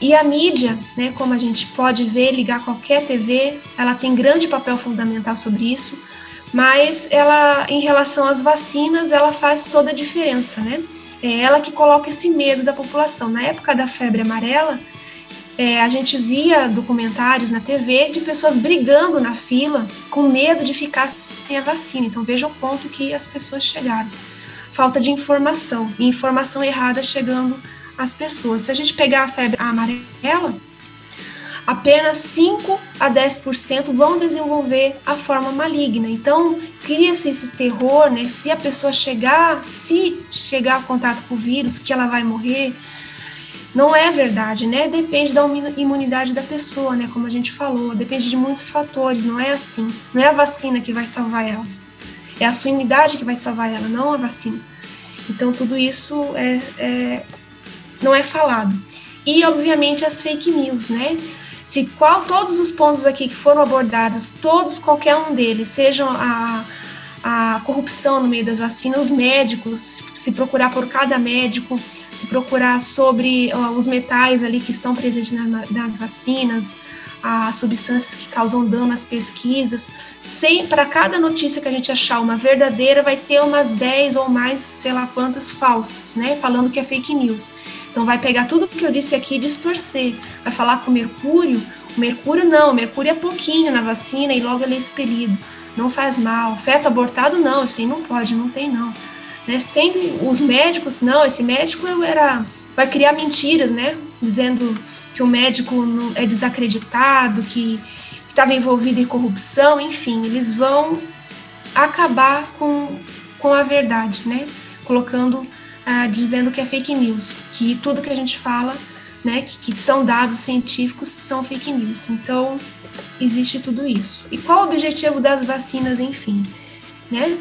E a mídia, né, como a gente pode ver, ligar qualquer TV, ela tem grande papel fundamental sobre isso, mas ela, em relação às vacinas, ela faz toda a diferença, né? É ela que coloca esse medo da população. Na época da febre amarela, é, a gente via documentários na TV de pessoas brigando na fila com medo de ficar sem a vacina. Então veja o ponto que as pessoas chegaram. Falta de informação e informação errada chegando às pessoas. Se a gente pegar a febre amarela, apenas 5 a 10% vão desenvolver a forma maligna. Então, cria-se esse terror, né? Se a pessoa chegar, se chegar a contato com o vírus, que ela vai morrer, não é verdade, né? Depende da imunidade da pessoa, né? Como a gente falou, depende de muitos fatores, não é assim. Não é a vacina que vai salvar ela. É a sua imunidade que vai salvar ela, não a vacina. Então, tudo isso é, é não é falado. E, obviamente, as fake news, né? Se qual todos os pontos aqui que foram abordados, todos, qualquer um deles, sejam a, a corrupção no meio das vacinas, os médicos, se procurar por cada médico, se procurar sobre uh, os metais ali que estão presentes na, nas vacinas, as substâncias que causam dano às pesquisas. Sem, para cada notícia que a gente achar uma verdadeira, vai ter umas 10 ou mais, sei lá quantas falsas, né? Falando que é fake news. Então vai pegar tudo que eu disse aqui e distorcer. Vai falar com mercúrio. O mercúrio não, o mercúrio é pouquinho na vacina e logo ele é expelido. Não faz mal. Feto abortado, não, isso aí não pode, não tem não né? Sempre os médicos, não, esse médico era vai criar mentiras, né? Dizendo que o médico é desacreditado, que estava envolvido em corrupção, enfim, eles vão acabar com, com a verdade, né? Colocando, ah, dizendo que é fake news, que tudo que a gente fala, né, que, que são dados científicos, são fake news. Então, existe tudo isso. E qual o objetivo das vacinas, enfim, né?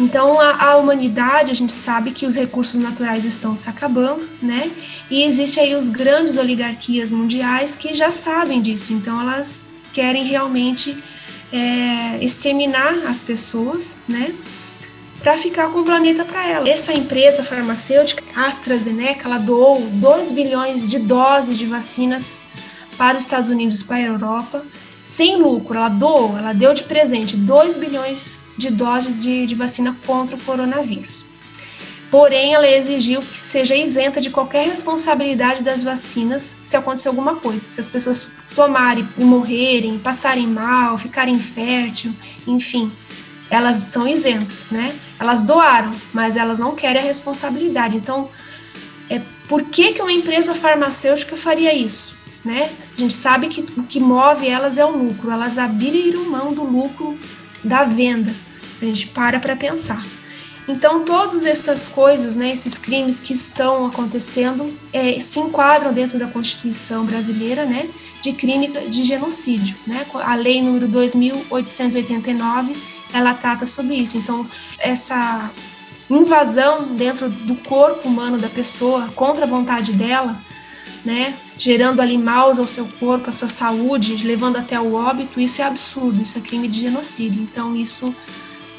Então, a, a, humanidade, a gente sabe que os recursos naturais estão se acabando, né? E existe aí os grandes oligarquias mundiais que já sabem disso, então elas querem realmente é, exterminar as pessoas, né? Para ficar com o planeta para ela. Essa empresa farmacêutica, AstraZeneca, ela doou 2 bilhões de doses de vacinas para os Estados Unidos e para a Europa, sem lucro. Ela doou, ela deu de presente 2 bilhões de dose de, de vacina contra o coronavírus. Porém, ela exigiu que seja isenta de qualquer responsabilidade das vacinas se acontecer alguma coisa. Se as pessoas tomarem e morrerem, passarem mal, ficarem infértil, enfim, elas são isentas, né? Elas doaram, mas elas não querem a responsabilidade. Então, é, por que, que uma empresa farmacêutica faria isso? Né? A gente sabe que o que move elas é o lucro, elas abriram mão do lucro da venda. A gente para para pensar. Então, todas essas coisas, né, esses crimes que estão acontecendo, é, se enquadram dentro da Constituição brasileira, né, de crime de genocídio, né? A lei número 2889, ela trata sobre isso. Então, essa invasão dentro do corpo humano da pessoa contra a vontade dela, né, gerando ali maus ao seu corpo, à sua saúde, levando até o óbito, isso é absurdo, isso é crime de genocídio. Então, isso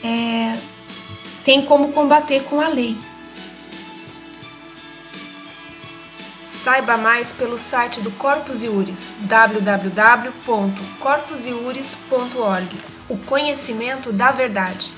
é, tem como combater com a lei. Saiba mais pelo site do Corpus Iuris, www.corpusiuris.org. O conhecimento da verdade.